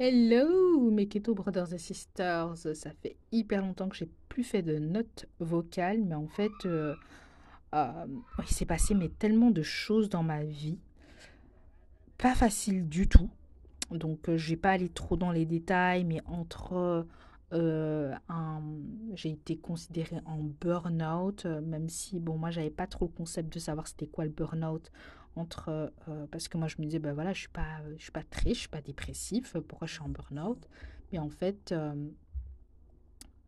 Hello mes keto brothers et sisters, ça fait hyper longtemps que j'ai plus fait de notes vocales, mais en fait, euh, euh, il s'est passé tellement de choses dans ma vie, pas facile du tout. Donc, euh, je vais pas aller trop dans les détails, mais entre j'ai été considérée en burn-out, même si bon, moi, j'avais pas trop le concept de savoir c'était quoi le burn-out. Entre, euh, parce que moi, je me disais, ben voilà, je suis pas, je suis pas triste, je suis pas dépressif, pourquoi je suis en burn-out? Mais en fait, euh,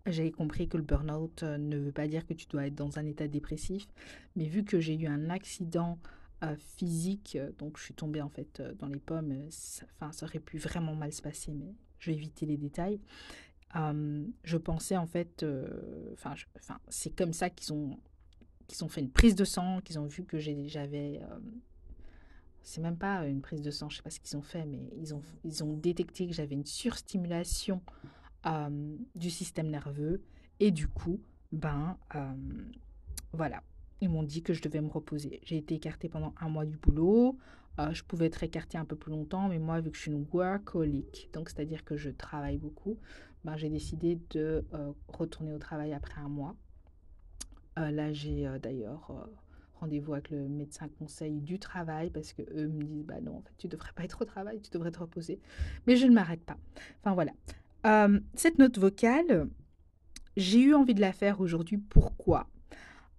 J'avais compris que le burn-out euh, ne veut pas dire que tu dois être dans un état dépressif, mais vu que j'ai eu un accident euh, physique, euh, donc je suis tombée en fait euh, dans les pommes, euh, ça, enfin, ça aurait pu vraiment mal se passer, mais je vais éviter les détails. Euh, je pensais en fait, euh, enfin, c'est comme ça qu'ils ont, qu'ils ont fait une prise de sang, qu'ils ont vu que j'avais, euh, c'est même pas une prise de sang, je sais pas ce qu'ils ont fait, mais ils ont, ils ont détecté que j'avais une surstimulation du système nerveux. Et du coup, ben voilà, ils m'ont dit que je devais me reposer. J'ai été écartée pendant un mois du boulot. Euh, je pouvais être écartée un peu plus longtemps, mais moi, vu que je suis une workaholic, donc c'est-à-dire que je travaille beaucoup, ben, j'ai décidé de euh, retourner au travail après un mois. Euh, là, j'ai d'ailleurs rendez-vous avec le médecin conseil du travail parce que eux me disent, bah non, en fait, tu devrais pas être au travail, tu devrais te reposer. Mais je ne m'arrête pas. Enfin voilà. Euh, cette note vocale, j'ai eu envie de la faire aujourd'hui. Pourquoi?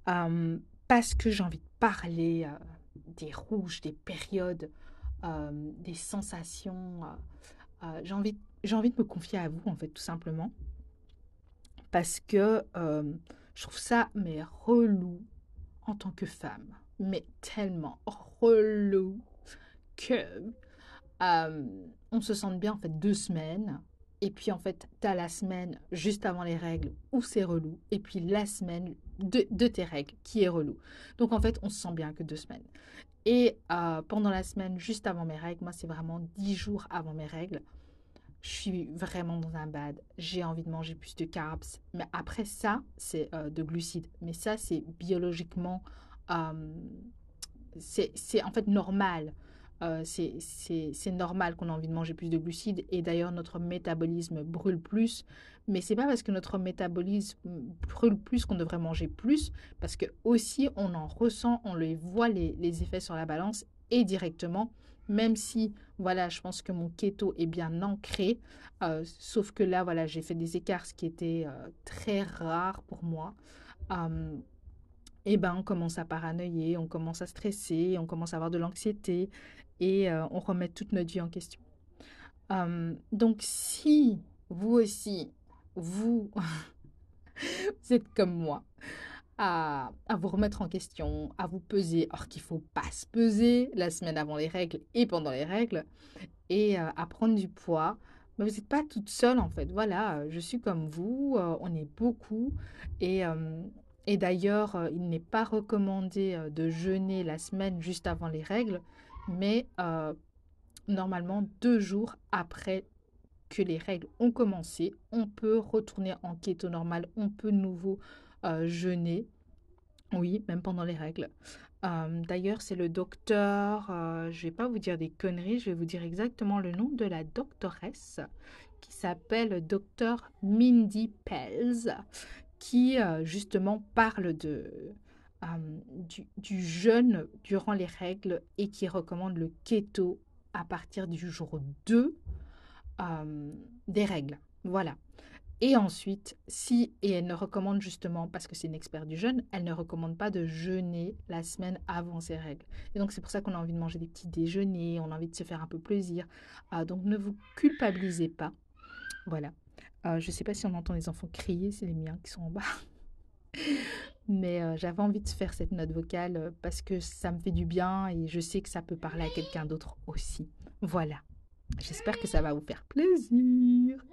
Euh, Parce que j'ai envie de parler euh, des rouges, des périodes, des sensations. j'ai envie, j'ai envie de me confier à vous, en fait, tout simplement. Parce que je trouve ça, mais relou en tant que femme. Mais tellement relou que euh, on se sent bien, en fait, deux semaines. Et puis, en fait, t'as la semaine juste avant les règles où c'est relou. Et puis, la semaine de, tes règles qui est relou. Donc, en fait, on se sent bien que deux semaines. Et euh, pendant la semaine juste avant mes règles, moi, c'est vraiment dix jours avant mes règles. Je suis vraiment dans un bad. J'ai envie de manger plus de carbs. Mais après ça, c'est euh, de glucides. Mais ça, c'est biologiquement... euh, c'est en fait normal. Euh, c'est normal qu'on a envie de manger plus de glucides. Et d'ailleurs, notre métabolisme brûle plus. Mais c'est pas parce que notre métabolisme brûle plus qu'on devrait manger plus. Parce que aussi, on en ressent, on les voit les effets sur la balance et directement. Même si, voilà, je pense que mon keto est bien ancré. euh, sauf que là, voilà, j'ai fait des écarts, ce qui était euh, très rare pour moi. Euh, et ben, on commence à paranoïer, on commence à stresser, on commence à avoir de l'anxiété et on remet toute notre vie en question. Donc, si vous aussi, vous êtes comme moi, à, vous remettre en question, à vous peser, or qu'il ne faut pas se peser la semaine avant les règles et pendant les règles, et euh, à prendre du poids, mais vous n'êtes pas toute seule en fait. Voilà, je suis comme vous, euh, on est beaucoup, et, euh, d'ailleurs, il n'est pas recommandé de jeûner la semaine juste avant les règles, mais normalement deux jours après que les règles ont commencé, on peut retourner en keto normal, on peut nouveau euh, jeûner, oui, même pendant les règles. Euh, d'ailleurs, c'est le docteur, euh, je vais pas vous dire des conneries, je vais vous dire exactement le nom de la doctoresse qui s'appelle docteur Mindy Pels, qui justement parle de, du, du jeûne durant les règles et qui recommande le keto à partir du jour 2 euh, des règles. Voilà. Et ensuite, si, et elle ne recommande justement, parce que c'est une experte du jeûne, elle ne recommande pas de jeûner la semaine avant ses règles. Et donc c'est pour ça qu'on a envie de manger des petits déjeuners, on a envie de se faire un peu plaisir. Ah, donc ne vous culpabilisez pas. Voilà. Euh, je ne sais pas si on entend les enfants crier, c'est les miens qui sont en bas. Mais euh, j'avais envie de faire cette note vocale euh, parce que ça me fait du bien et je sais que ça peut parler à quelqu'un d'autre aussi. Voilà. J'espère que ça va vous faire plaisir.